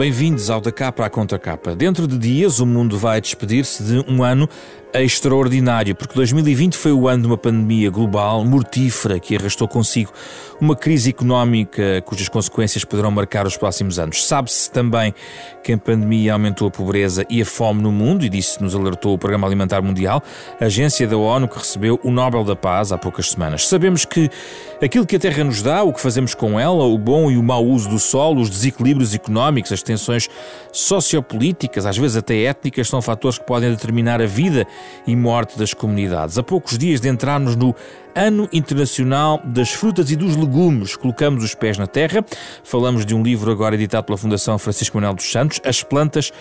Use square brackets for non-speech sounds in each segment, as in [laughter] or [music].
Bem-vindos ao Da Capa à Contra Capa. Dentro de dias, o mundo vai despedir-se de um ano extraordinário, porque 2020 foi o ano de uma pandemia global mortífera que arrastou consigo uma crise económica cujas consequências poderão marcar os próximos anos. Sabe-se também que a pandemia aumentou a pobreza e a fome no mundo, e disso nos alertou o Programa Alimentar Mundial, a agência da ONU que recebeu o Nobel da Paz há poucas semanas. Sabemos que aquilo que a Terra nos dá, o que fazemos com ela, o bom e o mau uso do solo, os desequilíbrios económicos, as tensões sociopolíticas, às vezes até étnicas, são fatores que podem determinar a vida e morte das comunidades. A poucos dias de entrarmos no Ano Internacional das Frutas e dos Legumes, colocamos os pés na terra. Falamos de um livro agora editado pela Fundação Francisco Manuel dos Santos, As Plantas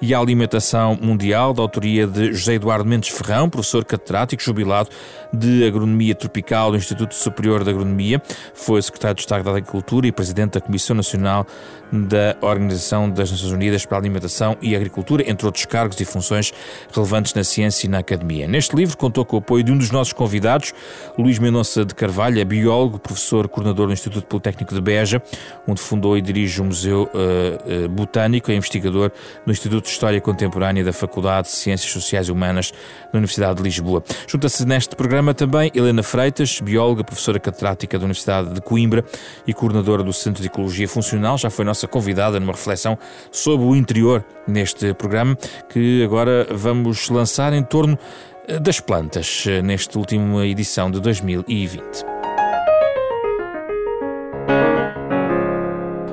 e a Alimentação Mundial, da autoria de José Eduardo Mendes Ferrão, professor catedrático jubilado de Agronomia Tropical do Instituto Superior de Agronomia, foi secretário de Estado da Agricultura e presidente da Comissão Nacional da Organização das Nações Unidas para a Alimentação e Agricultura, entre outros cargos e funções relevantes na ciência e na academia. Neste livro contou com o apoio de um dos nossos convidados, Luís Mendonça de Carvalho, é biólogo, professor coordenador do Instituto Politécnico de Beja, onde fundou e dirige o Museu uh, uh, Botânico, é investigador no Instituto de História Contemporânea da Faculdade de Ciências Sociais e Humanas da Universidade de Lisboa. Junta-se neste programa também Helena Freitas, bióloga, professora catedrática da Universidade de Coimbra e coordenadora do Centro de Ecologia Funcional, já foi nossa convidada numa reflexão sobre o interior neste programa, que agora vamos lançar em torno eh, das plantas, eh, nesta última edição de 2020.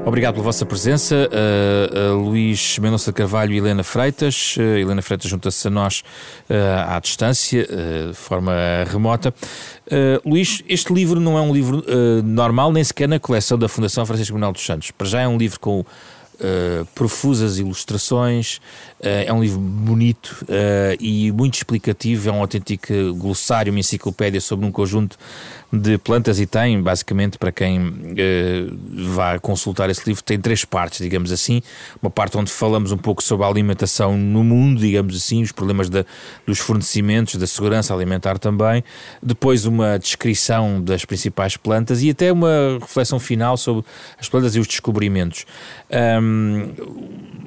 Obrigado pela vossa presença, uh, uh, Luís Mendonça Carvalho e Helena Freitas. Uh, Helena Freitas junta-se a nós à distância, de forma remota. Luís, este livro não é um livro normal, nem sequer na coleção da Fundação Francisco Manuel dos Santos. Para já é um livro com profusas ilustrações, é um livro bonito uh, e muito explicativo, é um autêntico glossário, uma enciclopédia sobre um conjunto de plantas e tem, basicamente, para quem uh, vá consultar esse livro, tem três partes, digamos assim. Uma parte onde falamos um pouco sobre a alimentação no mundo, digamos assim, os problemas dos fornecimentos, da segurança alimentar também. Depois uma descrição das principais plantas e até uma reflexão final sobre as plantas e os descobrimentos. Um,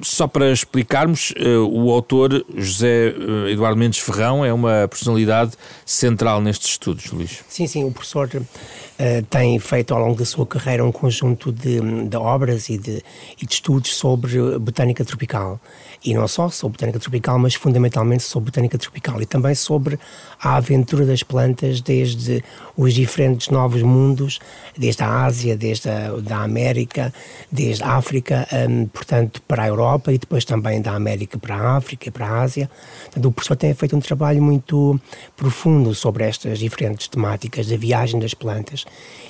só para explicarmos, o autor José uh, Eduardo Mendes Ferrão é uma personalidade central nestes estudos, Luís. Sim, sim, o professor professor uh, tem feito ao longo da sua carreira um conjunto de, de obras e de, e de, estudos sobre botânica tropical. E não só sobre botânica tropical, mas fundamentalmente sobre botânica tropical e também sobre a aventura das plantas desde os diferentes novos mundos, desde a Ásia, desde a da América, desde a África, um, portanto, para a Europa e depois também da América para a África e para a Ásia. Portanto, o professor tem feito um trabalho muito profundo sobre estas diferentes temáticas da viagem das plantas.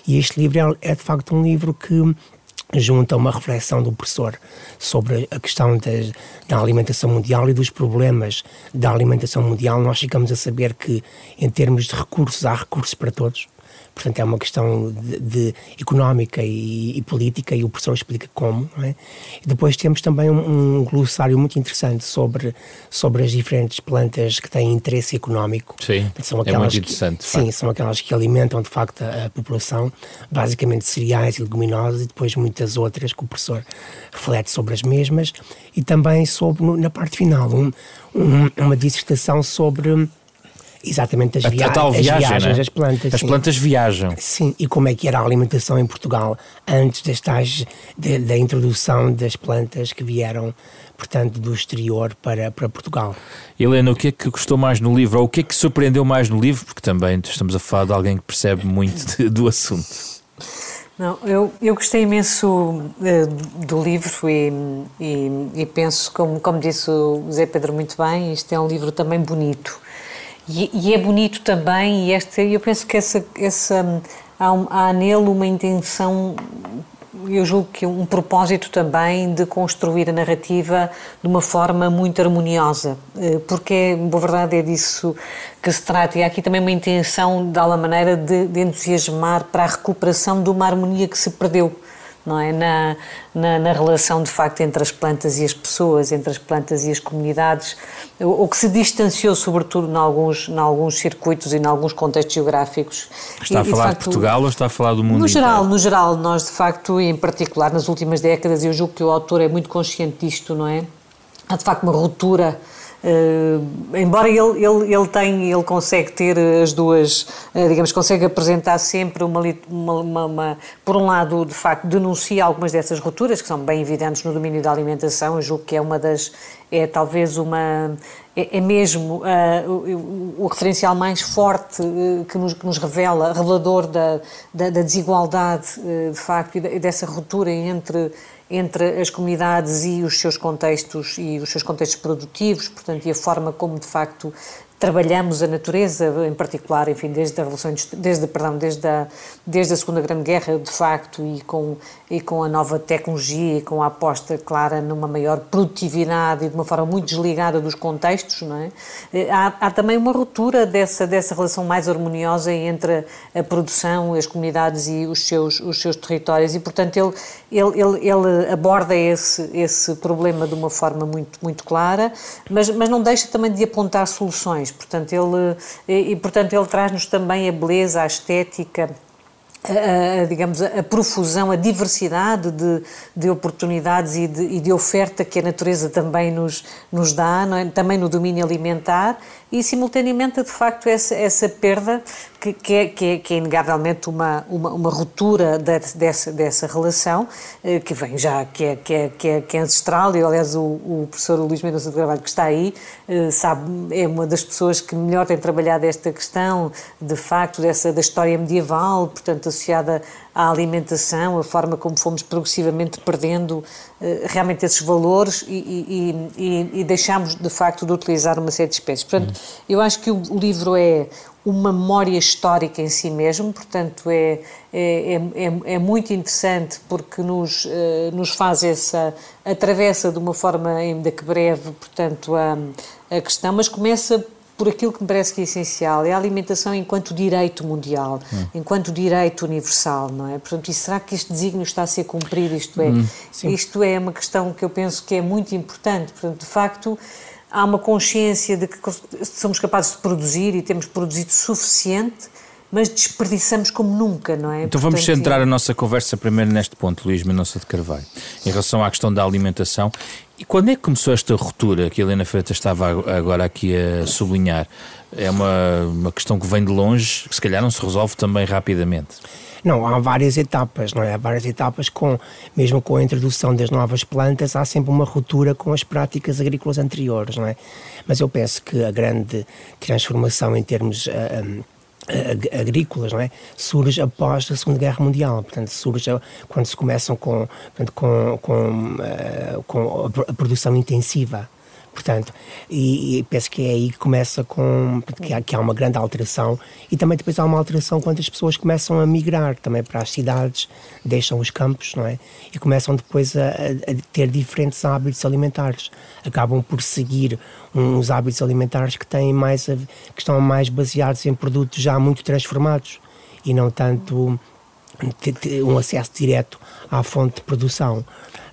E este livro é, é de facto um livro que junta uma reflexão do professor sobre a questão da alimentação mundial e dos problemas da alimentação mundial, nós ficamos a saber que, em termos de recursos, há recursos para todos. Portanto, é uma questão de, de económica e, e, política e o professor explica como. É? Depois temos também um, um, glossário muito interessante sobre, sobre as diferentes plantas que têm interesse económico. Sim, são aquelas é muito interessante. Que, sim, são aquelas que alimentam de facto a, a, população, basicamente cereais e leguminosas e depois muitas outras que o professor reflete sobre as mesmas e também sobre, na parte final, um, um, uma dissertação sobre Exatamente, as, via a, a viagem, as viagens, é? as plantas. As sim. plantas viajam. Sim, e como é que era a alimentação em Portugal antes das tais, de, da introdução das plantas que vieram, portanto, do exterior para, para Portugal. Helena, o que é que gostou mais no livro, ou o que é que surpreendeu mais no livro? Porque também estamos a falar de alguém que percebe muito de, do assunto. Não, eu, eu gostei imenso uh, do livro e, e, e, penso, como, como disse o Zé Pedro muito bem, isto é um livro também bonito. E, e, é bonito também, e esta, eu penso que essa, essa, há, há nele uma intenção, eu julgo que um propósito também de construir a narrativa de uma forma muito harmoniosa, eh, porque, boa verdade, é disso que se trata. E há aqui também uma intenção, de alguma maneira, de, de entusiasmar para a recuperação de uma harmonia que se perdeu não é? Na, na, na, relação, de facto, entre as plantas e as pessoas, entre as plantas e as comunidades, o, o que se distanciou, sobretudo, em alguns, em alguns circuitos e em alguns contextos geográficos. Está e, a falar de, facto, de, Portugal ou está a falar do mundo no geral, inteiro? No geral, nós, de facto, e em particular, nas últimas décadas, eu julgo que o autor é muito consciente disto, não é? Há, de facto, uma ruptura embora ele, ele, ele, tem, ele consegue ter as duas, uh, digamos, consegue apresentar sempre uma, uma, uma, uma, por um lado, de facto, denuncia algumas dessas rupturas que são bem evidentes no domínio da alimentação, eu julgo que é uma das, é talvez uma, é, é mesmo uh, o, o, referencial mais forte que, nos, que nos revela, revelador da, da, da desigualdade, de facto, e dessa ruptura entre entre as comunidades e os seus contextos e os seus contextos produtivos, portanto, e a forma como de facto trabalhamos a natureza, em particular, enfim, desde a revolução, desde, perdão, desde a, desde a Segunda Grande Guerra, de facto, e com, e com a nova tecnologia e com a aposta clara numa maior produtividade e de uma forma muito desligada dos contextos, não é? Eh, há, há também uma ruptura dessa, dessa relação mais harmoniosa entre a, a produção, as comunidades e os seus, os seus territórios e, portanto, ele, ele, ele, ele aborda esse, esse problema de uma forma muito, muito clara, mas, mas não deixa também de apontar soluções Portanto, ele, e, e portanto, ele traz-nos também a beleza, a estética, a, a, digamos, a profusão, a diversidade de, de oportunidades e de, e de, oferta que a natureza também nos, nos dá, é? também no domínio alimentar, e simultaneamente, de facto, essa, essa perda que, que, é, que, é, que é inegavelmente uma, uma, uma ruptura de, dessa, dessa relação, eh, que vem já, que é, que é, que é, que é ancestral, e aliás o, o professor Luís Mendonça de Carvalho, que está aí, eh, sabe, é uma das pessoas que melhor tem trabalhado esta questão, de facto, dessa, da história medieval, portanto, associada à alimentação, a forma como fomos progressivamente perdendo uh, realmente esses valores e, e, e, e deixámos de facto de utilizar uma série de espécies. Portanto, uhum. eu acho que o, livro é uma memória histórica em si mesmo, portanto é, é, é, é muito interessante porque nos, uh, nos faz essa, atravessa de uma forma ainda que breve, portanto, a, a questão, mas começa por aquilo que me parece que é essencial, é a alimentação enquanto direito mundial, hum. enquanto direito universal, não é? Portanto, e será que este desígnio está a ser cumprido? Isto é, hum, isto é uma questão que eu penso que é muito importante. Portanto, de facto, há uma consciência de que somos capazes de produzir e temos produzido suficiente, mas desperdiçamos como nunca, não é? Então vamos Portanto, centrar a nossa conversa primeiro neste ponto, Luís Mendonça de Carvalho, em relação à questão da alimentação. E quando é que começou esta ruptura que a Helena Freitas estava agora aqui a sublinhar? É uma, uma questão que vem de longe, que se calhar não se resolve também rapidamente. Não, há várias etapas, não é? Há várias etapas com, mesmo com a introdução das novas plantas, há sempre uma ruptura com as práticas agrícolas anteriores, não é? Mas eu penso que a grande transformação em termos uh, ah, um, agrícolas, não é? Surge após a Segunda Guerra Mundial, portanto surge quando se começam com, portanto, com, com, uh, com a produção intensiva Portanto, e, e, penso que é aí que começa com que há, que há, uma grande alteração e também depois há uma alteração quando as pessoas começam a migrar também para as cidades, deixam os campos, não é? E começam depois a, a ter diferentes hábitos alimentares. Acabam por seguir uns hábitos alimentares que têm mais que estão mais baseados em produtos já muito transformados e não tanto um acesso direto à fonte de produção.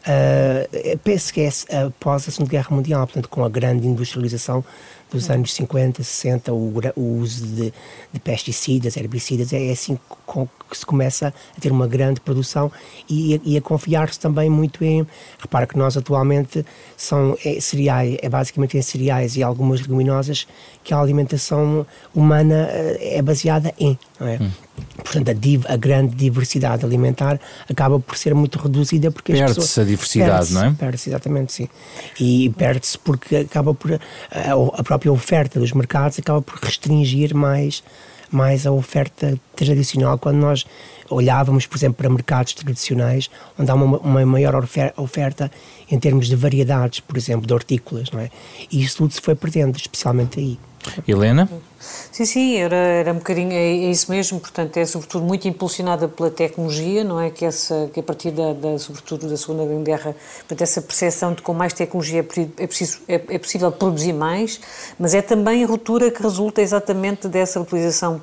Uh, penso que é após a Segunda Guerra Mundial, portanto, com a grande industrialização dos anos 50, 60, o, o uso de, de, pesticidas, herbicidas, é, é assim com, que se começa a ter uma grande produção e, e a confiar-se também muito em. Repara que nós atualmente são é, cereais, é basicamente em cereais e algumas leguminosas que a alimentação humana eh, é baseada em, é? Hum. Portanto, a, div, a, grande diversidade alimentar acaba por ser muito reduzida porque perde-se a diversidade, perde não é? Perde-se, exatamente, sim. E perde-se porque acaba por a, a própria oferta dos mercados acaba por restringir mais mais a oferta tradicional quando nós olhávamos, por exemplo, para mercados tradicionais onde há uma, uma maior oferta em termos de variedades, por exemplo, de hortícolas, não é? E isso tudo se foi perdendo, especialmente aí. Helena? Sim, sim, era, era um bocadinho, é, é, isso mesmo, portanto é sobretudo muito impulsionada pela tecnologia, não é, que, essa, que a partir da, da sobretudo da Segunda Guerra, portanto essa percepção de com mais tecnologia é, é, preciso, é, é possível produzir mais, mas é também a ruptura que resulta exatamente dessa utilização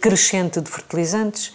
crescente de fertilizantes,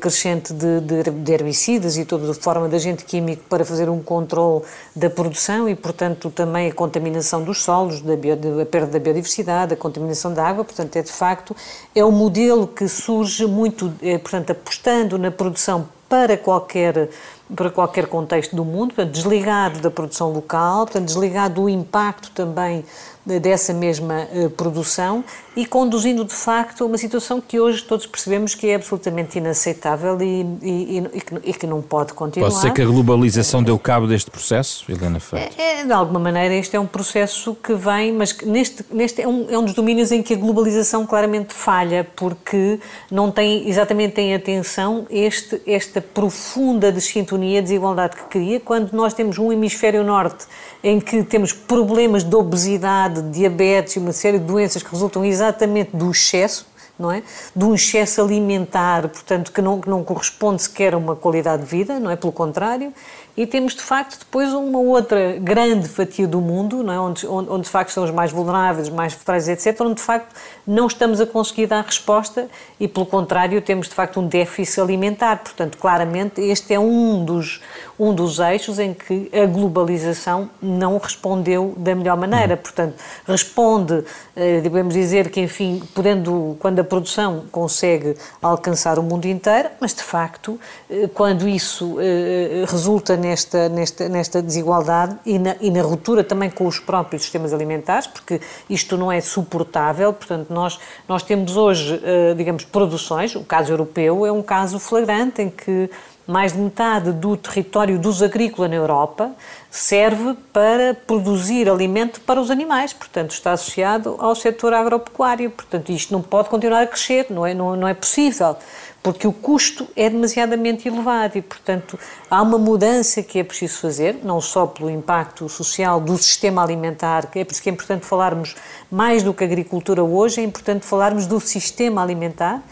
crescente de, de, de, herbicidas e toda a forma de agente químico para fazer um controle da produção e, portanto, também a contaminação dos solos, da bio, a perda da biodiversidade, a contaminação da água. Portanto, é de facto é um modelo que surge muito, é, portanto, apostando na produção para qualquer para qualquer contexto do mundo, portanto, desligado da produção local, portanto, desligado do impacto também dessa mesma uh, produção e conduzindo de facto a uma situação que hoje todos percebemos que é absolutamente inaceitável e, e, e, que, e que, não pode continuar. Pode ser que a globalização deu cabo deste processo, Helena Feito? É, é, de alguma maneira este é um processo que vem, mas neste, neste é, um, é um dos domínios em que a globalização claramente falha, porque não tem exatamente em atenção este, esta profunda desintonia, desigualdade que cria, quando nós temos um hemisfério norte em que temos problemas de obesidade, de diabetes e uma série de doenças que resultam exatamente do excesso, não é? De um excesso alimentar, portanto, que não, que não corresponde sequer a uma qualidade de vida, não é? Pelo contrário, e temos de facto depois uma outra grande fatia do mundo, não é? onde, onde, onde de facto são os mais vulneráveis, os mais frágeis, etc., onde de facto não estamos a conseguir dar resposta e, pelo contrário, temos de facto um déficit alimentar. Portanto, claramente, este é um dos, um dos eixos em que a globalização não respondeu da melhor maneira. Portanto, responde, eh, devemos dizer que, enfim, podendo, quando a produção consegue alcançar o mundo inteiro, mas de facto, eh, quando isso eh, resulta nesta, nesta, nesta desigualdade e na, e na ruptura também com os próprios sistemas alimentares, porque isto não é suportável. Portanto, nós, nós temos hoje, eh, digamos, produções, o caso europeu é um caso flagrante em que mais de metade do território dos agrícolas na Europa serve para produzir alimento para os animais, portanto está associado ao setor agropecuário, portanto isto não pode continuar a crescer, não é, não, não é possível porque o custo é demasiadamente elevado e, portanto, há uma mudança que é preciso fazer, não só pelo impacto social do sistema alimentar, que é por isso que é importante falarmos mais do que agricultura hoje, é importante falarmos do sistema alimentar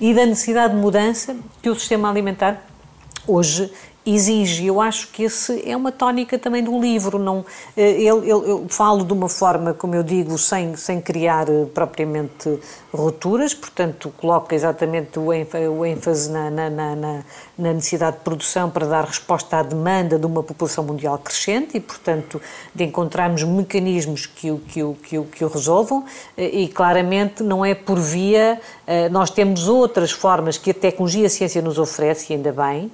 e da necessidade de mudança que o sistema alimentar hoje exige. Eu acho que esse é uma tónica também do livro. Não, ele, ele, eu falo de uma forma, como eu digo, sem, sem criar eh, propriamente rupturas, portanto, coloca exatamente o ênfase na, na, na, na, necessidade de produção para dar resposta à demanda de uma população mundial crescente e, portanto, de encontrarmos mecanismos que o, que o, que o, que o resolvam. Eh, e, claramente, não é por via. Eh, nós temos outras formas que a tecnologia e a ciência nos oferece, e ainda bem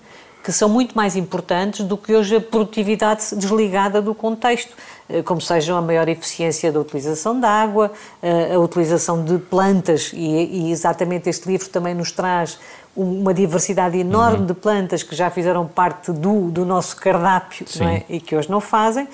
que são muito mais importantes do que hoje a produtividade desligada do contexto, eh, como sejam a maior eficiência da utilização da água, eh, a utilização de plantas, e, exatamente este livro também nos traz uma diversidade enorme uhum. de plantas que já fizeram parte do, do nosso cardápio é? e que hoje não fazem.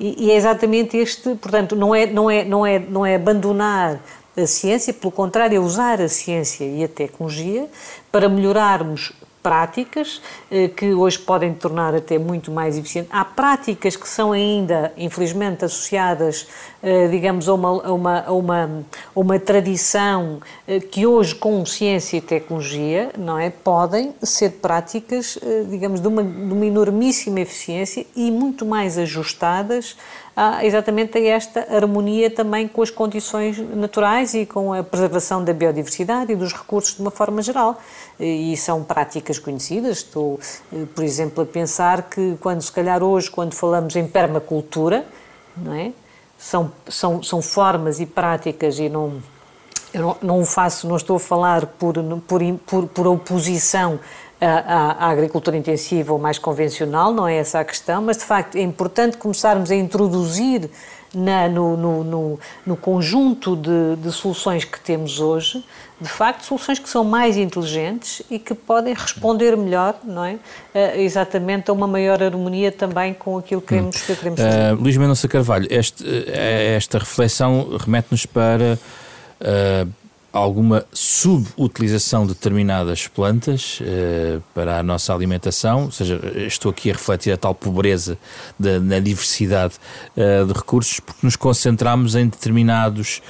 E, e, é exatamente este, portanto, não é, não, é, não, é, não é abandonar a ciência, pelo contrário, é usar a ciência e a tecnologia para melhorarmos práticas eh, que hoje podem tornar até muito mais eficiente. Há práticas que são ainda, infelizmente, associadas, eh, digamos, a uma, a uma, a uma, a uma tradição eh, que hoje, com ciência e tecnologia, não é, podem ser práticas, digamos, de uma, de uma enormíssima eficiência e muito mais ajustadas a, exatamente a esta harmonia também com as condições naturais e com a preservação da biodiversidade e dos recursos de uma forma geral. E são práticas conhecidas. Estou, eh, por exemplo, a pensar que quando, se calhar hoje, quando falamos em permacultura, não é? São, são, são formas e práticas e não eu não, não faço, não estou a falar por, por, por, por oposição à, à, agricultura intensiva ou mais convencional, não é essa a questão, mas de facto é importante começarmos a introduzir na, no, no, no, no, conjunto de, de, soluções que temos hoje, de facto, soluções que são mais inteligentes e que podem responder melhor, não é? Uh, exatamente a uma maior harmonia também com aquilo que queremos, hum. que queremos fazer. Uh, Luís Mendonça Carvalho, este, eh, esta reflexão remete-nos para uh, alguma subutilização de determinadas plantas uh, para a nossa alimentação, ou seja, estou aqui a refletir a tal pobreza na diversidade uh, de recursos, porque nos concentramos em determinados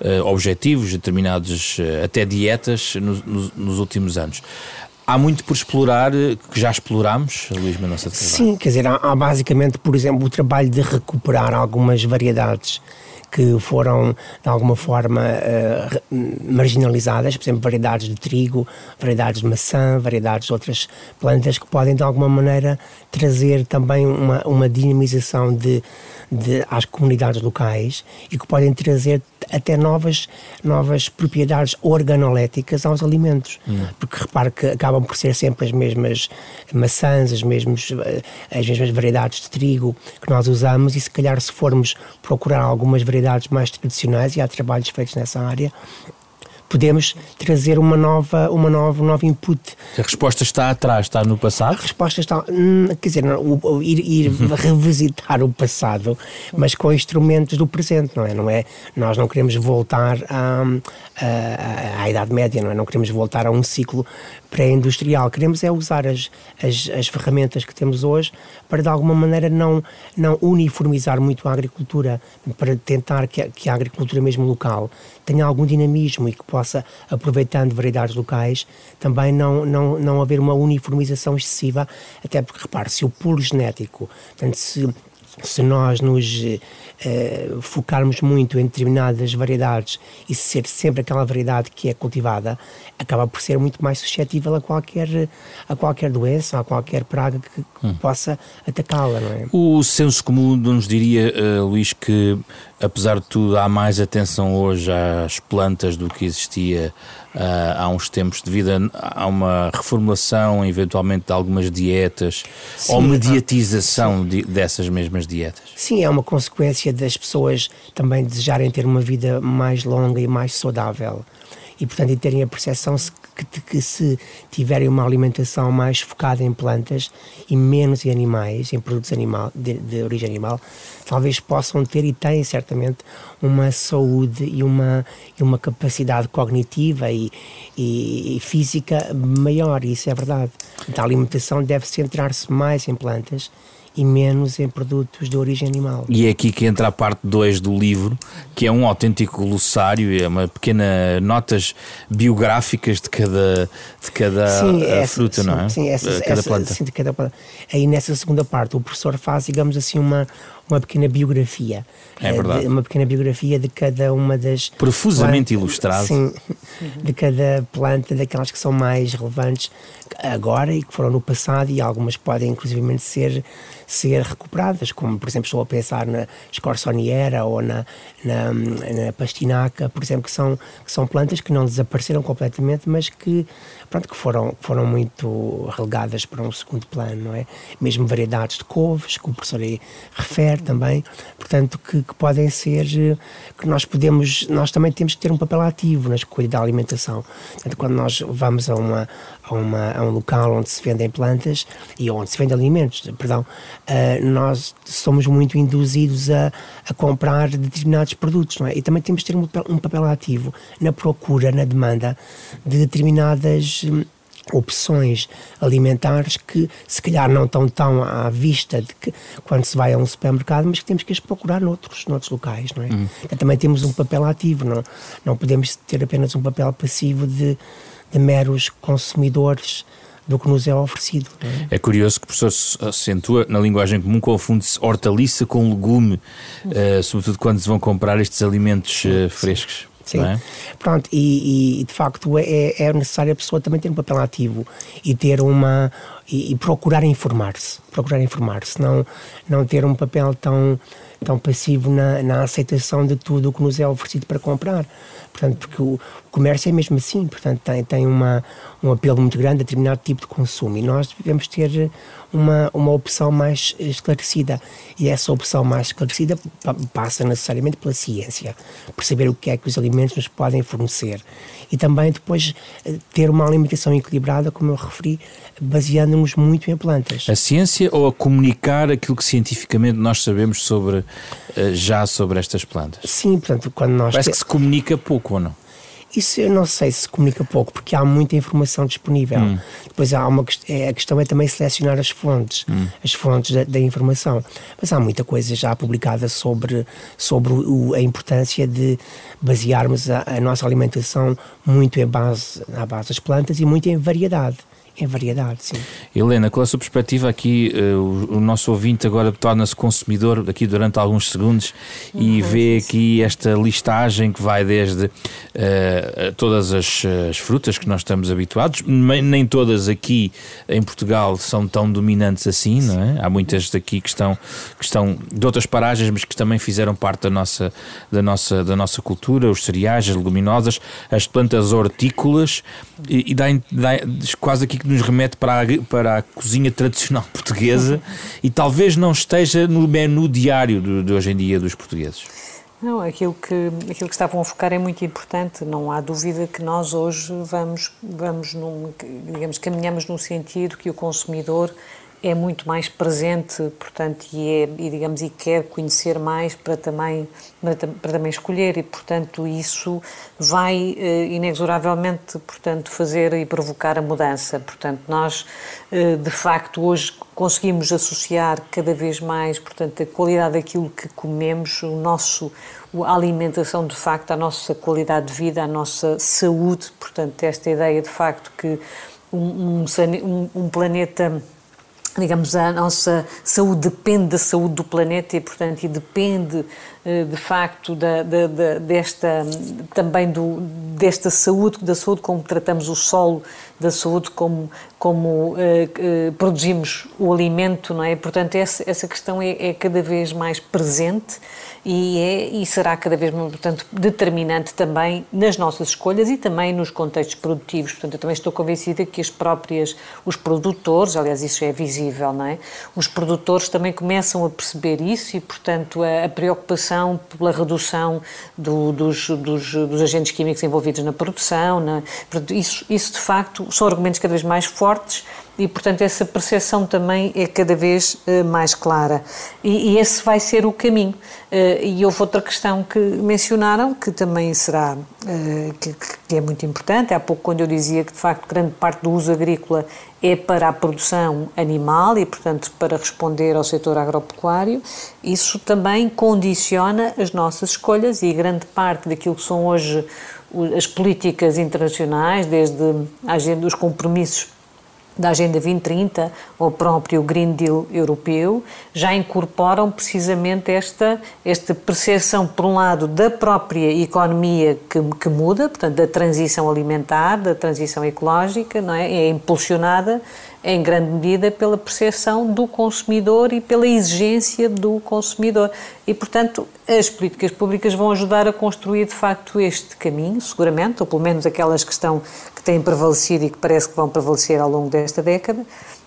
uh, objetivos, determinados até dietas no, no, nos últimos anos. Há muito por explorar, que já explorámos, Luís Mendonça Sim, quer dizer, há, há basicamente, por exemplo, o trabalho de recuperar algumas variedades que foram de alguma forma uh, marginalizadas, por exemplo, variedades de trigo, variedades de maçã, variedades de outras plantas que podem de alguma maneira trazer também uma, uma dinamização de, de, às comunidades locais e que podem trazer até novas, novas propriedades organoléticas aos alimentos. Hum. Porque repare que acabam por ser sempre as mesmas maçãs, as mesmas, eh, as mesmas variedades de trigo que nós usamos e se calhar se formos procurar algumas variedades mais tradicionais e há trabalhos feitos nessa área, podemos trazer uma nova, uma nova, um novo input. A resposta está atrás, está no passado? A resposta está, hum, quer dizer, não, ir, ir revisitar o passado, mas com instrumentos do presente, não é? Não é nós não queremos voltar à, à, à Idade Média, não é? Não queremos voltar a um ciclo pré-industrial. Queremos é usar as, as, as, ferramentas que temos hoje para, de alguma maneira, não, não uniformizar muito a agricultura, para tentar que a, que a agricultura mesmo local tenha algum dinamismo e que possa, aproveitando variedades locais, também não, não, não haver uma uniformização excessiva, até porque, repare, se o pulo genético, portanto, se se nós nos eh, focarmos muito em determinadas variedades e ser sempre aquela variedade que é cultivada, acaba por ser muito mais suscetível a qualquer, a qualquer doença, a qualquer praga que, que hum. possa atacá-la, não é? O senso comum nos diria, uh, Luís, que apesar de tudo há mais atenção hoje às plantas do que existia uh, há uns tempos devido a, a, uma reformulação eventualmente de algumas dietas sim, ou mediatização de, dessas mesmas dietas. Sim, é uma consequência das pessoas também desejarem ter uma vida mais longa e mais saudável e portanto terem a percepção que, que se tiverem uma alimentação mais focada em plantas e menos em animais, em produtos animal, de, de origem animal, talvez possam ter e têm certamente uma saúde e uma, e uma capacidade cognitiva e, e, e física maior, isso é verdade. Então, a alimentação deve centrar-se mais em plantas e menos em produtos de origem animal. E é aqui que entra a parte 2 do livro, que é um autêntico glossário, é uma pequena notas biográficas de cada, de cada sim, eh, essa, fruta, sim, não é? Sim, essa, cada essa, planta. Sim, de cada planta. Aí nessa segunda parte o professor faz, digamos assim, uma, uma pequena biografia. É eh, verdade. De, uma pequena biografia de cada uma das. Profusamente plantas, ilustrado. Sim, [laughs] de cada planta, daquelas que são mais relevantes agora e que foram no passado, e algumas podem inclusivamente ser, ser recuperadas, como por exemplo estou a pensar na escorsoniera ou na, na, na pastinaca, por exemplo, que são, que são plantas que não desapareceram completamente, mas que, pronto, que foram, foram muito relegadas para um segundo plano, não é? Mesmo variedades de couves, que o professor aí refere também, portanto, que, que podem ser, que nós podemos, nós também temos que ter um papel ativo na escolha da alimentação. Portanto, quando nós vamos a uma, a, uma, a um local onde se vendem plantas e onde se vendem alimentos, perdão, uh, nós somos muito induzidos a, a comprar determinados produtos, não é? E também temos de ter um papel, um papel ativo na procura, na demanda de determinadas hum, opções alimentares que se calhar não estão tão à vista de que quando se vai a um supermercado, mas que temos que as procurar noutros, noutros locais, não é? Hum. Então, também temos um papel ativo, não, não podemos ter apenas um papel passivo de de meros consumidores do que nos é oferecido. É? é? curioso que o professor acentua, na linguagem comum, confunde-se hortaliça com legume, uh, sobretudo quando se vão comprar estes alimentos uh, frescos. Sim. É? Pronto, e, e, de facto é, é necessário a pessoa também ter um papel ativo e ter uma. e, e procurar informar-se. Procurar informar-se, não, não ter um papel tão tão passivo na, na aceitação de tudo o que nos é oferecido para comprar. Portanto, porque o, comércio é mesmo assim, portanto, tem, tem uma, um apelo muito grande a determinado tipo de consumo e nós devemos ter uma, uma opção mais esclarecida. E essa opção mais esclarecida passa necessariamente pela ciência, perceber o que é que os alimentos nos podem fornecer e também depois eh, ter uma alimentação equilibrada, como eu referi, baseando-nos muito em plantas. A ciência ou a comunicar aquilo que cientificamente nós sabemos sobre eh, já sobre estas plantas? Sim, portanto, quando nós. Parece que se comunica pouco ou não? Isso eu não sei se comunica pouco, porque há muita informação disponível. Hum. Depois há uma é, a questão é também selecionar as fontes, hum. as fontes da, da, informação. Mas há muita coisa já publicada sobre, sobre o, a importância de basearmos a, a, nossa alimentação muito em base, à base das plantas e muito em variedade em variedade, sim. Helena, qual a sua perspectiva aqui? Uh, o, o, nosso ouvinte agora torna-se consumidor aqui durante alguns segundos uhum, e vê aqui esta listagem que vai desde uh, todas as, as, frutas que nós estamos habituados, nem todas aqui em Portugal são tão dominantes assim, não é? Há muitas daqui que estão, que estão de outras paragens, mas que também fizeram parte da nossa, da nossa, da nossa cultura, os cereais, as leguminosas, as plantas hortícolas e, e dá, dá quase aqui que nos remete para a, para a cozinha tradicional [laughs] portuguesa e talvez não esteja no menu diário de, de hoje em dia dos portugueses. Não, aquilo que, aquilo que estavam a focar é muito importante. Não há dúvida que nós hoje vamos, vamos num, digamos, caminhamos no sentido que o consumidor é muito mais presente, portanto, e, é, e digamos, e quer conhecer mais para também, para, também escolher e, portanto, isso vai eh, inexoravelmente, portanto, fazer e provocar a mudança. Portanto, nós, eh, de facto, hoje conseguimos associar cada vez mais, portanto, a qualidade daquilo que comemos, o nosso, a alimentação, de facto, a nossa qualidade de vida, a nossa saúde, portanto, esta ideia, de facto, que um, um, um planeta digamos, a nossa saúde depende da saúde do planeta e, portanto, e depende de facto da, da, da, desta também do, desta saúde, da saúde como tratamos o solo, da saúde como, como eh, eh, produzimos o alimento, não é? Portanto, essa, essa questão é, é, cada vez mais presente e, é, e será cada vez mais, portanto, determinante também nas nossas escolhas e também nos contextos produtivos. Portanto, eu também estou convencida que as próprias, os produtores, aliás, isso é visível, não é? Os produtores também começam a perceber isso e, portanto, a, a preocupação pela redução do, dos, dos, dos, agentes químicos envolvidos na produção, na, isso, isso de facto são argumentos cada vez mais fortes e, portanto, essa percepção também é cada vez uh, mais clara. E, e, esse vai ser o caminho. Uh, e houve outra questão que mencionaram, que também será, uh, que, que, é muito importante. Há pouco, quando eu dizia que, de facto, grande parte do uso agrícola é para a produção animal e, portanto, para responder ao setor agropecuário, isso também condiciona as nossas escolhas e grande parte daquilo que são hoje as políticas internacionais, desde a agenda, os compromissos da Agenda 2030 ou próprio Green Deal europeu já incorporam precisamente esta, esta percepção, por um lado, da própria economia que, que muda, portanto, da transição alimentar, da transição ecológica, não é? É impulsionada em grande medida pela percepção do consumidor e pela exigência do consumidor. E, portanto, as políticas públicas vão ajudar a construir, de facto, este caminho, seguramente, ou pelo menos aquelas que estão, que têm prevalecido e que parece que vão prevalecer ao longo desta década.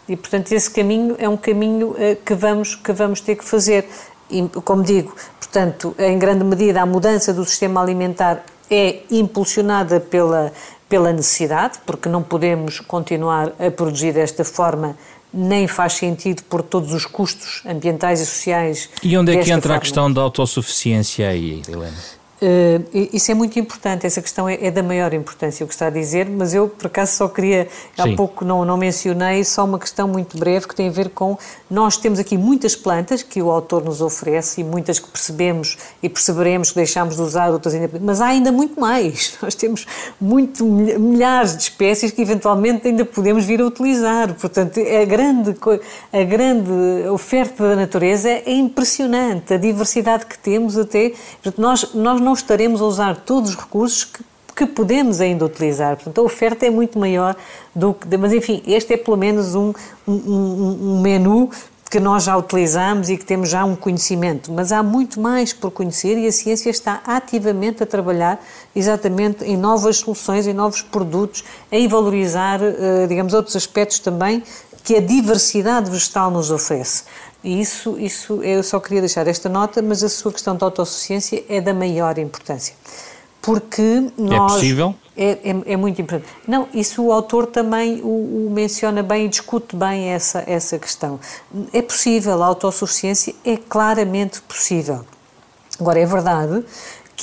E, portanto, esse caminho é um caminho eh, que vamos, que vamos ter que fazer. E, como digo, portanto, em grande medida, a mudança do sistema alimentar é impulsionada pela pela necessidade, porque não podemos continuar a produzir desta forma, nem faz sentido por todos os custos ambientais e sociais. E onde é que entra forma. a questão da autossuficiência aí, Helena? Uh, isso é muito importante, essa questão é, é, da maior importância, o que está a dizer, mas eu, por acaso, só queria, Sim. há pouco não, não mencionei, só uma questão muito breve que tem a ver com, nós temos aqui muitas plantas que o autor nos oferece e muitas que percebemos e perceberemos que deixámos de usar, outras ainda, mas há ainda muito mais, [laughs] nós temos muito, milhares de espécies que eventualmente ainda podemos vir a utilizar, portanto, a grande, a grande oferta da natureza é impressionante, a diversidade que temos até, nós, nós não não estaremos a usar todos os recursos que, que podemos ainda utilizar. Portanto, a oferta é muito maior do que. Mas, enfim, este é pelo menos um, um, um menu que nós já utilizamos e que temos já um conhecimento, mas há muito mais por conhecer e a ciência está ativamente a trabalhar exatamente em novas soluções, em novos produtos, em valorizar, eh, digamos, outros aspectos também que a diversidade vegetal nos oferece. E isso, isso, eu só queria deixar esta nota, mas a sua questão de autossuficiência é da maior importância. Porque nós. É possível? É, é, é, muito importante. Não, isso o autor também o, o, menciona bem e discute bem essa, essa questão. É possível, a autossuficiência é claramente possível. Agora, é verdade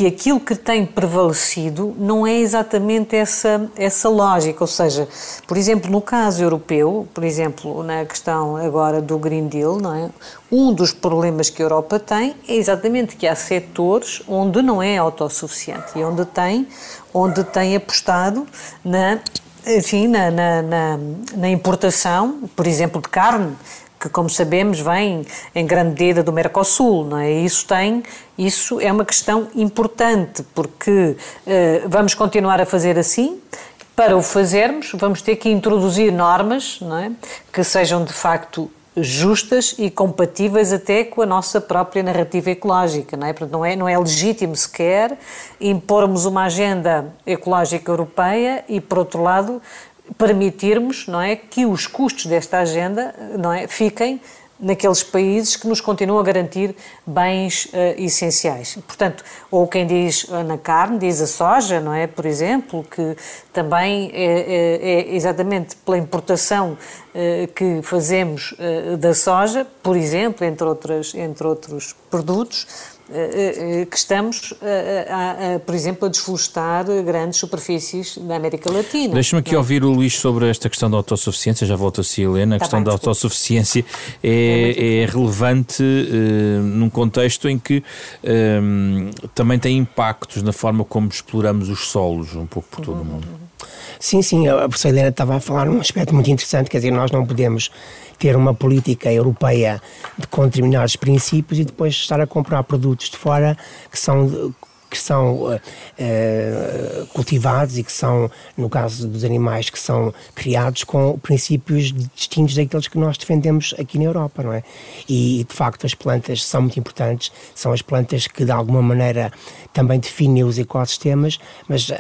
que aquilo que tem prevalecido não é exatamente essa, essa lógica. Ou seja, por exemplo, no caso europeu, por exemplo, na questão agora do Green Deal, não é? um dos problemas que a Europa tem é exatamente que há setores onde não é autossuficiente e onde tem, onde tem apostado na enfim, na, na, na, na importação, por exemplo, de carne, que, como sabemos, vem em grande medida do Mercosul, não é? Isso tem, isso é uma questão importante, porque eh, vamos continuar a fazer assim. Para o fazermos, vamos ter que introduzir normas, é? Que sejam de facto justas e compatíveis até com a nossa própria narrativa ecológica, não é? Portanto, não é, não é legítimo sequer impormos uma agenda ecológica europeia e, por outro lado, permitirmos, não é, que os custos desta agenda, não é, fiquem naqueles países que nos continuam a garantir bens uh, essenciais. Portanto, ou quem diz uh, na carne, diz a soja, não é? Por exemplo, que também é, é, é exatamente pela importação uh, que fazemos da soja, por exemplo, entre, outras, entre outros produtos, eh, eh, que estamos, a, a, a, por exemplo, a desflorestar grandes superfícies na América Latina. Deixa-me aqui ouvir o Luís sobre esta questão da autossuficiência, já volto a si, Helena. A tá questão bem, da autossuficiência é, é, é relevante uh, num contexto em que um, também tem impactos na forma como exploramos os solos, um pouco por todo uhum. o mundo. Sim, sim, a professora Helena estava a falar um aspecto muito interessante, quer dizer, nós não podemos ter uma política europeia de, com determinados princípios e depois estar a comprar produtos de fora que são que são uh, uh, cultivados e que são, no caso dos animais, que são criados com princípios distintos daqueles que nós defendemos aqui na Europa, não é? E, de facto, as plantas são muito importantes, são as plantas que, de alguma maneira, também definem os ecossistemas, mas uh,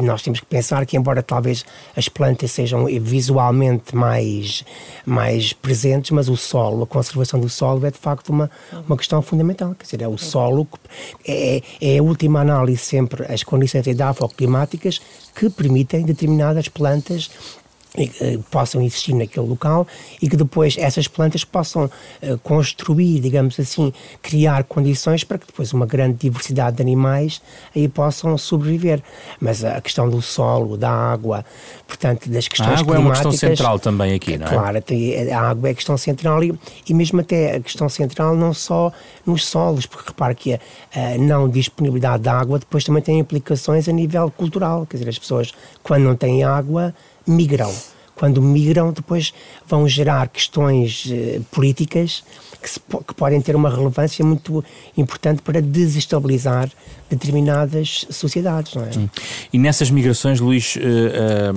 nós temos que pensar que, embora talvez as plantas sejam visualmente mais, mais presentes, mas o solo, a conservação do solo é, de facto, uma, uma questão fundamental. Quer dizer, é o solo, é, é última análise, sempre as condições edafoclimáticas que permitem determinadas plantas eh, possam existir naquele local e que depois essas plantas possam uh, construir, digamos assim, criar condições para que depois uma grande diversidade de animais aí possam sobreviver. Mas a questão do solo, da água, portanto, das questões A água é uma questão central também aqui, não é? Claro, a água é a questão central e, e mesmo até a questão central não só nos solos, porque repare que a, a não disponibilidade de água depois também tem implicações a nível cultural, quer dizer, as pessoas quando não têm água migram. Quando migram, depois vão gerar questões eh, políticas que, se, que, podem ter uma relevância muito importante para desestabilizar determinadas sociedades, não é? Hum. E nessas migrações, Luís, uh,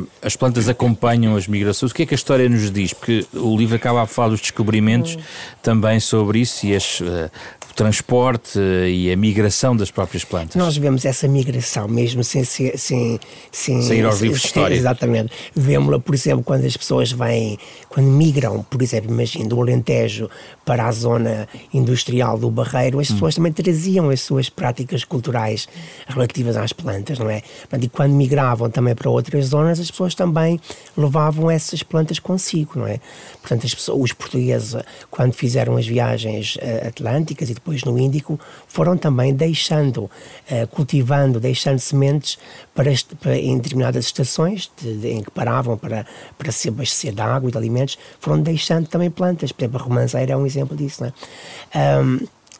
uh, as plantas acompanham as migrações. O que é que a história nos diz? Porque o livro acaba a falar dos descobrimentos hum. também sobre isso e as, uh, transporte e a migração das próprias plantas. Nós vemos essa migração mesmo sem, sem, sem, sem ir aos livros de história. Exatamente. Vemos-la, por exemplo, quando as pessoas vêm, quando migram, por exemplo, imagino, do Alentejo para a zona industrial do Barreiro, as hum. pessoas hum. também traziam as suas práticas culturais relativas às plantas, não é? E quando migravam também para outras zonas, as pessoas também levavam essas plantas consigo, não é? Portanto, as pessoas, os portugueses, quando fizeram as viagens uh, atlânticas e depois no Índico, foram também deixando, uh, cultivando, deixando sementes para, para em determinadas estações de, de, em que paravam para, para se abastecer de água e de alimentos, foram deixando também plantas. Por exemplo, a romanceira é um exemplo disso. Não é? Um,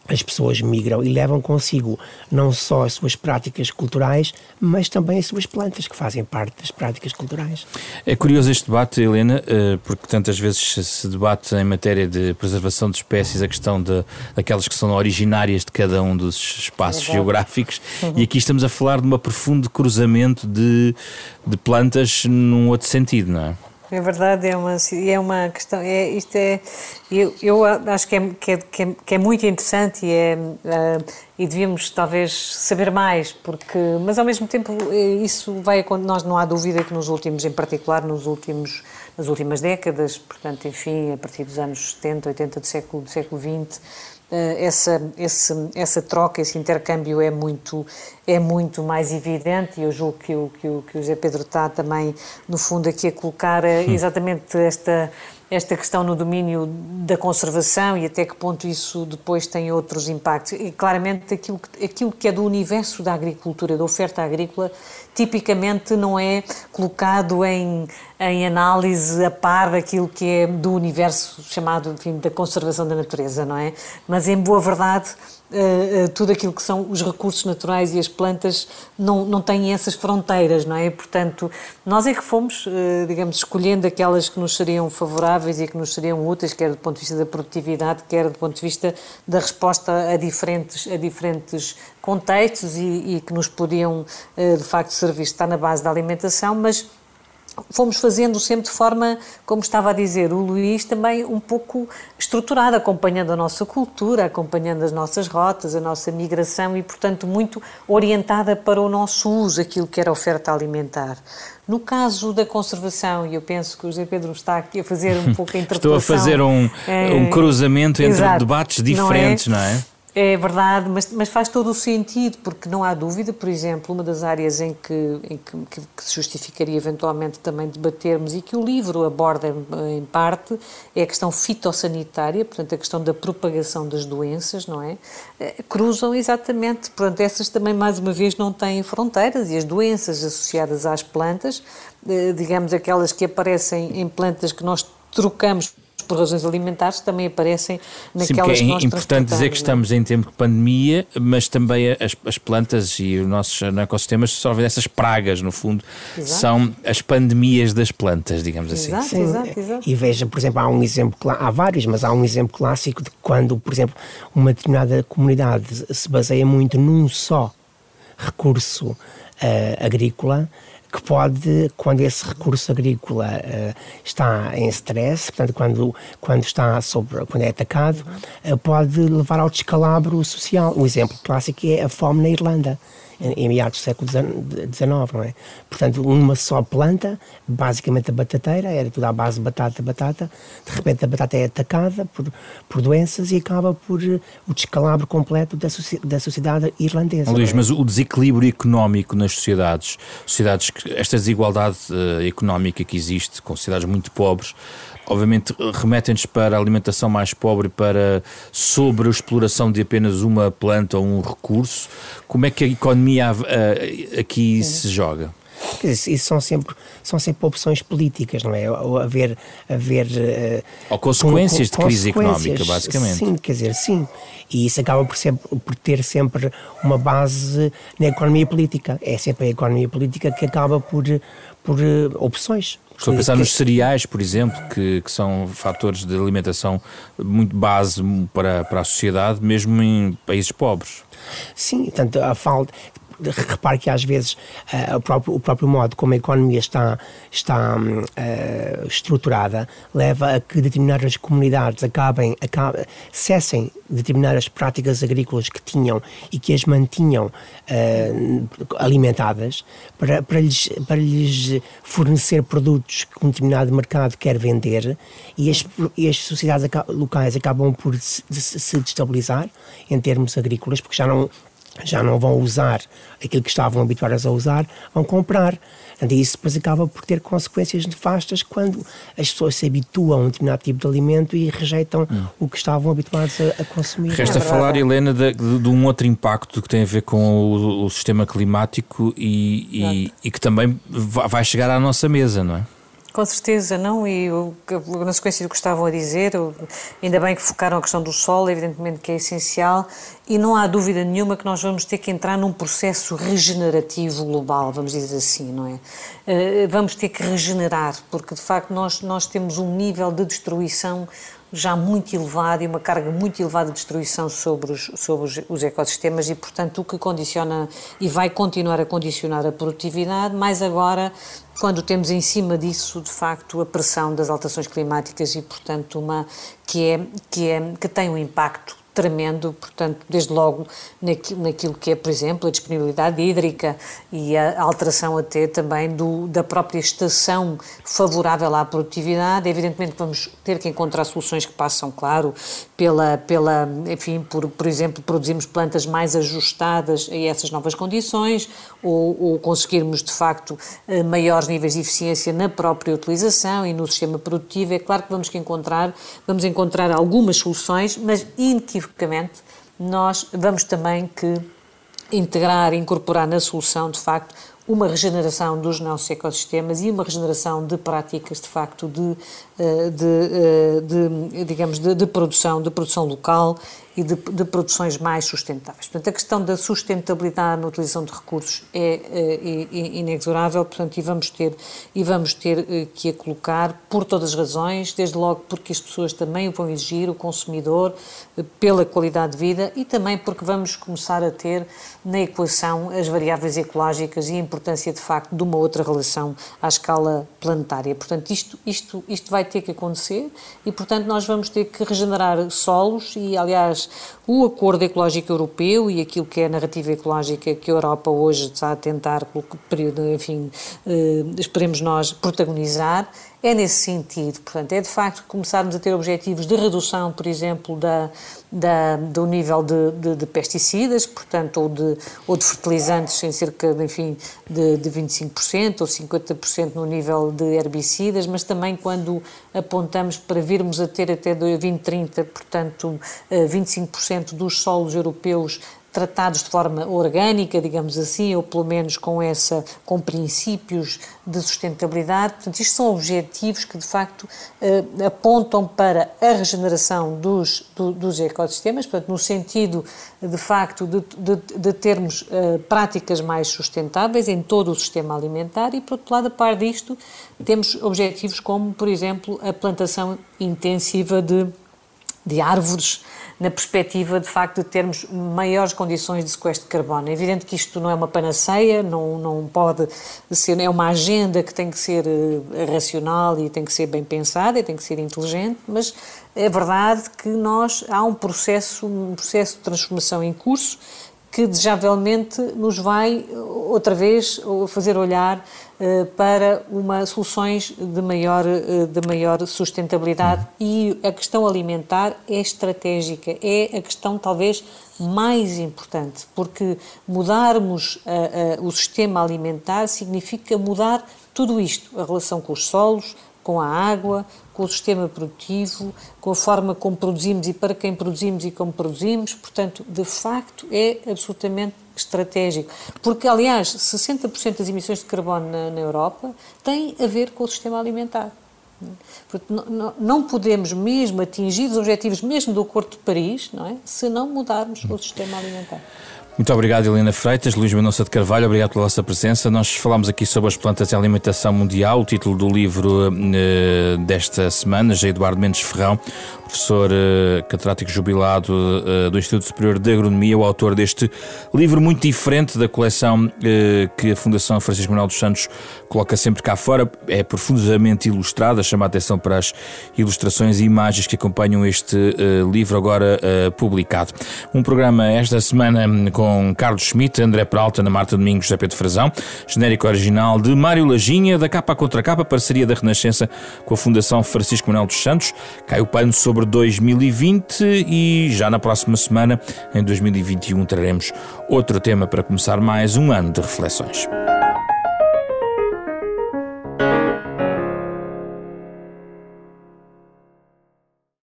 as pessoas migram e levam consigo não só as suas práticas culturais, mas também as suas plantas, que fazem parte das práticas culturais. É curioso este debate, Helena, eh, porque tantas vezes se debate em matéria de preservação de espécies a questão de, daquelas que são originárias de cada um dos espaços é geográficos, uhum. e aqui estamos a falar de um profundo cruzamento de, de plantas num outro sentido, não é? É verdade, é uma, é uma questão. É, isto é, eu, eu acho que é, que é, que, é, é, muito interessante e, é, uh, e devíamos talvez saber mais, porque, mas ao mesmo tempo eh, isso vai nós não há dúvida que nos últimos, em particular nos últimos, nas últimas décadas, portanto, enfim, a partir dos anos 70, 80 do século, do século XX, essa, esse, essa troca, esse intercâmbio é muito, é muito mais evidente e eu julgo que o, que o, que o José Pedro está também, no fundo, aqui a colocar eh, exatamente esta, esta questão no domínio da conservação e até que ponto isso depois tem outros impactos. E claramente aquilo que, aquilo que é do universo da agricultura, da oferta agrícola, tipicamente não é colocado em, em análise a par daquilo que é do universo chamado enfim, da conservação da natureza, não é? Mas em boa verdade uh, tudo aquilo que são os recursos naturais e as plantas não, não têm essas fronteiras, não é? Portanto, nós é que fomos, uh, digamos, escolhendo aquelas que nos seriam favoráveis e que nos seriam úteis, quer do ponto de vista da produtividade, quer do ponto de vista da resposta a diferentes, a diferentes contextos e, e que nos podiam, de facto, servir, estar na base da alimentação, mas fomos fazendo sempre de forma, como estava a dizer o Luís, também um pouco estruturada, acompanhando a nossa cultura, acompanhando as nossas rotas, a nossa migração e, portanto, muito orientada para o nosso uso, aquilo que era oferta alimentar. No caso da conservação, e eu penso que o José Pedro está aqui a fazer um pouco a interpretação... [laughs] Estou a fazer um, é, um cruzamento entre exato, debates diferentes, não é? Não é? É verdade, mas, mas, faz todo o sentido, porque não há dúvida, por exemplo, uma das áreas em que, que, que se justificaria eventualmente também debatermos e que o livro aborda em, em, parte é a questão fitossanitária, portanto, a questão da propagação das doenças, não é? Eh, cruzam exatamente, portanto, essas também, mais uma vez, não têm fronteiras e as doenças associadas às plantas, eh, digamos aquelas que aparecem em plantas que nós trocamos por razões alimentares também aparecem naquelas Sim, é importante dizer que é? estamos em tempo de pandemia, mas também as, as plantas e os nossos ecossistemas sofrem dessas pragas, no fundo, exato. são as pandemias das plantas, digamos assim. Exato, Sim, exato, exato. E veja, por exemplo, há um exemplo, há vários, mas há um exemplo clássico de quando, por exemplo, uma determinada comunidade se baseia muito num só recurso uh, agrícola, que pode, quando esse recurso agrícola uh, está em stress, portanto, quando, quando está sobre, quando é atacado, uh, pode levar ao descalabro social. Um exemplo clássico é a fome na Irlanda em meados do século XIX, não é? Portanto, uma só planta, basicamente a batateira, era tudo à base de batata, batata, de repente a batata é atacada por, por doenças e acaba por uh, o descalabro completo da, da sociedade irlandesa. Luís, é? mas o desequilíbrio económico nas sociedades, sociedades esta desigualdade uh, económica que existe, com sociedades muito pobres, obviamente remetem-nos para a alimentação mais pobre, para sobre a exploração de apenas uma planta ou um recurso. Como é que a economia uh, aqui se joga? Dizer, isso são sempre, são sempre opções políticas, não é? Ou haver. haver uh, Ou consequências com, com, de crise económica, basicamente. Sim, quer dizer, sim. E isso acaba por, ser, por ter sempre uma base na economia política. É sempre a economia política que acaba por, por uh, opções. Estou a pensar nos cereais, por exemplo, que, que são fatores de alimentação muito base para, para a sociedade, mesmo em países pobres. Sim, tanto a falta repare que às vezes uh, o, próprio, o próprio modo como a economia está, está uh, estruturada leva a que determinadas comunidades acabem, acabem, cessem determinadas práticas agrícolas que tinham e que as mantinham uh, alimentadas para, para, lhes, para lhes fornecer produtos que um determinado mercado quer vender e as, e as sociedades locais acabam por se, se destabilizar em termos agrícolas porque já não já não vão usar aquilo que estavam habituadas a usar, vão comprar. E isso depois acaba por ter consequências nefastas quando as pessoas se habituam a um determinado tipo de alimento e rejeitam hum. o que estavam habituados a, a consumir. Resta é falar, Helena, de, de, de, um outro impacto que tem a ver com o, o sistema climático e, e, e que também vai chegar à nossa mesa, não é? Com certeza, não, e na sequência do que estavam a dizer, ainda bem que focaram a questão do sol, evidentemente que é essencial, e não há dúvida nenhuma que nós vamos ter que entrar num processo regenerativo global, vamos dizer assim, não é? Eh, vamos ter que regenerar, porque de facto nós, nós temos um nível de destruição já muito elevado e uma carga muito elevada de destruição sobre os, sobre os, os, ecossistemas e, portanto, o que condiciona e vai continuar a condicionar a produtividade, mais agora quando temos em cima disso, de facto, a pressão das alterações climáticas e, portanto, uma que é que é que tem um impacto tremendo, portanto, desde logo naquilo, naquilo que é, por exemplo, a disponibilidade hídrica e a alteração até também do, da própria estação favorável à produtividade. Evidentemente vamos ter que encontrar soluções que passam, claro, pela, pela enfim, por, por exemplo, produzirmos plantas mais ajustadas a essas novas condições ou, ou conseguirmos, de facto, eh, maiores níveis de eficiência na própria utilização e no sistema produtivo. É claro que vamos que encontrar, vamos encontrar algumas soluções, mas inequivocamente inequivocamente, nós vamos também que integrar, incorporar na solução, de facto, uma regeneração dos nossos ecossistemas e uma regeneração de práticas, de facto, de, eh, de, eh, de digamos, de, de, produção, de produção local e de, de, produções mais sustentáveis. Portanto, a questão da sustentabilidade na utilização de recursos é, é, é inexorável, portanto, e vamos ter, e vamos ter eh, que a colocar por todas as razões, desde logo porque as pessoas também o vão exigir, o consumidor, eh, pela qualidade de vida e também porque vamos começar a ter na equação as variáveis ecológicas e a importância, de facto, de uma outra relação à escala planetária. Portanto, isto, isto, isto vai ter que acontecer e, portanto, nós vamos ter que regenerar solos e, aliás, o Acordo Ecológico Europeu e aquilo que é a narrativa ecológica que a Europa hoje está a tentar, enfim, eh, esperemos nós, protagonizar, é nesse sentido. Portanto, é de facto começarmos a ter objetivos de redução, por exemplo, da, da do nível de, de, de, pesticidas, portanto, ou de, ou de fertilizantes em cerca, de, enfim, de, de 25% ou 50% no nível de herbicidas, mas também quando apontamos para virmos a ter até 2030, portanto, 25% eh, dos solos europeus tratados de forma orgânica, digamos assim, ou pelo menos com essa com princípios de sustentabilidade. Portanto, isto são objetivos que de facto eh, apontam para a regeneração dos, do, dos ecossistemas, portanto, no sentido de facto de, de, de termos eh, práticas mais sustentáveis em todo o sistema alimentar e, por outro lado, a par disto, temos objetivos como, por exemplo, a plantação intensiva de, de árvores na perspectiva, de facto, de termos maiores condições de sequestro de carbono. É evidente que isto não é uma panaceia, não, não pode ser, é uma agenda que tem que ser eh, racional e tem que ser bem pensada e tem que ser inteligente, mas é verdade que nós, há um processo, um processo de transformação em curso que desejavelmente nos vai outra vez fazer olhar uh, para uma soluções de maior, uh, de maior sustentabilidade uhum. e a questão alimentar é estratégica, é a questão talvez mais importante, porque mudarmos uh, o sistema alimentar significa mudar tudo isto, a relação com os solos, com a água, com o sistema produtivo, com a forma como produzimos e para quem produzimos e como produzimos. Portanto, de facto, é absolutamente estratégico. Porque, aliás, 60% das emissões de carbono na, na Europa têm a ver com o sistema alimentar. Não, não podemos mesmo atingir os objetivos mesmo do Acordo de Paris, não é? Se não mudarmos o sistema alimentar. Muito obrigado, Helena Freitas, Luís Mendonça de Carvalho, obrigado pela vossa presença. Nós falámos aqui sobre as plantas e a alimentação mundial, o título do livro uh, desta semana, já Eduardo Mendes Ferrão, professor uh, catedrático jubilado uh, do Instituto Superior de Agronomia, o autor deste livro muito diferente da coleção uh, que a Fundação Francisco Manuel dos Santos coloca sempre cá fora. É profundamente ilustrada, chama a atenção para as ilustrações e imagens que acompanham este livro agora publicado. Um programa esta semana com Carlos Schmidt, André Peralta, Ana Marta Domingos, José Pedro Frazão, genérico original de Mário Lajinha, da capa contra capa, parceria da Renascença com a Fundação Francisco Manuel dos Santos. Cai o pano sobre 2020 e já na próxima semana, em 2021, traremos outro tema para começar mais um ano de reflexões.